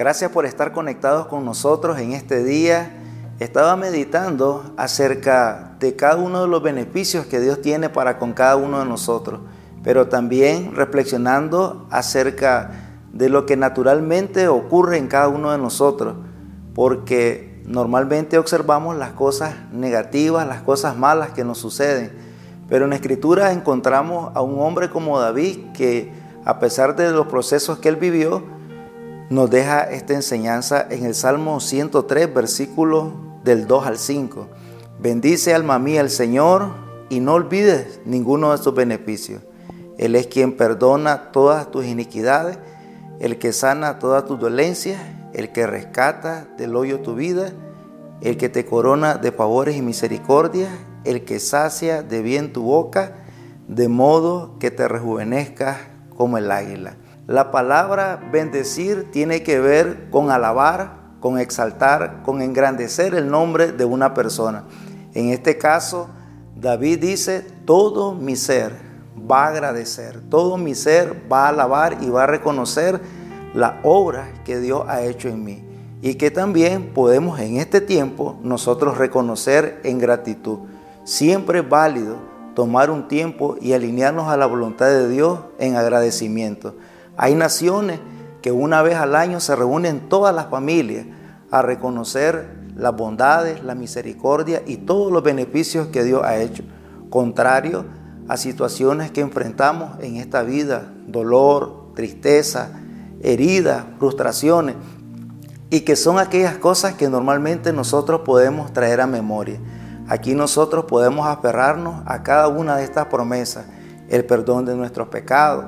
Gracias por estar conectados con nosotros en este día. Estaba meditando acerca de cada uno de los beneficios que Dios tiene para con cada uno de nosotros, pero también reflexionando acerca de lo que naturalmente ocurre en cada uno de nosotros, porque normalmente observamos las cosas negativas, las cosas malas que nos suceden, pero en la escritura encontramos a un hombre como David que a pesar de los procesos que él vivió, nos deja esta enseñanza en el Salmo 103, versículo del 2 al 5. Bendice alma mía el Señor y no olvides ninguno de sus beneficios. Él es quien perdona todas tus iniquidades, el que sana todas tus dolencias, el que rescata del hoyo tu vida, el que te corona de favores y misericordia, el que sacia de bien tu boca, de modo que te rejuvenezcas como el águila. La palabra bendecir tiene que ver con alabar, con exaltar, con engrandecer el nombre de una persona. En este caso, David dice, todo mi ser va a agradecer, todo mi ser va a alabar y va a reconocer la obra que Dios ha hecho en mí. Y que también podemos en este tiempo nosotros reconocer en gratitud. Siempre es válido tomar un tiempo y alinearnos a la voluntad de Dios en agradecimiento. Hay naciones que una vez al año se reúnen todas las familias a reconocer las bondades, la misericordia y todos los beneficios que Dios ha hecho, contrario a situaciones que enfrentamos en esta vida, dolor, tristeza, heridas, frustraciones, y que son aquellas cosas que normalmente nosotros podemos traer a memoria. Aquí nosotros podemos aferrarnos a cada una de estas promesas, el perdón de nuestros pecados,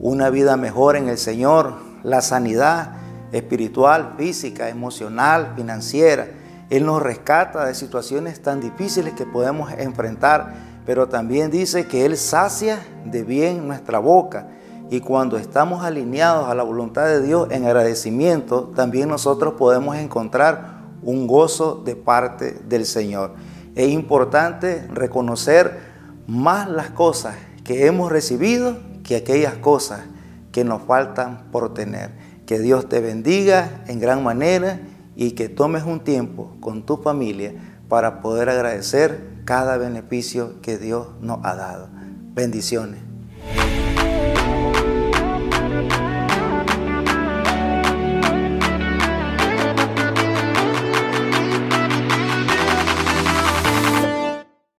una vida mejor en el Señor, la sanidad espiritual, física, emocional, financiera. Él nos rescata de situaciones tan difíciles que podemos enfrentar, pero también dice que Él sacia de bien nuestra boca. Y cuando estamos alineados a la voluntad de Dios en agradecimiento, también nosotros podemos encontrar un gozo de parte del Señor. Es importante reconocer más las cosas que hemos recibido que aquellas cosas que nos faltan por tener. Que Dios te bendiga en gran manera y que tomes un tiempo con tu familia para poder agradecer cada beneficio que Dios nos ha dado. Bendiciones.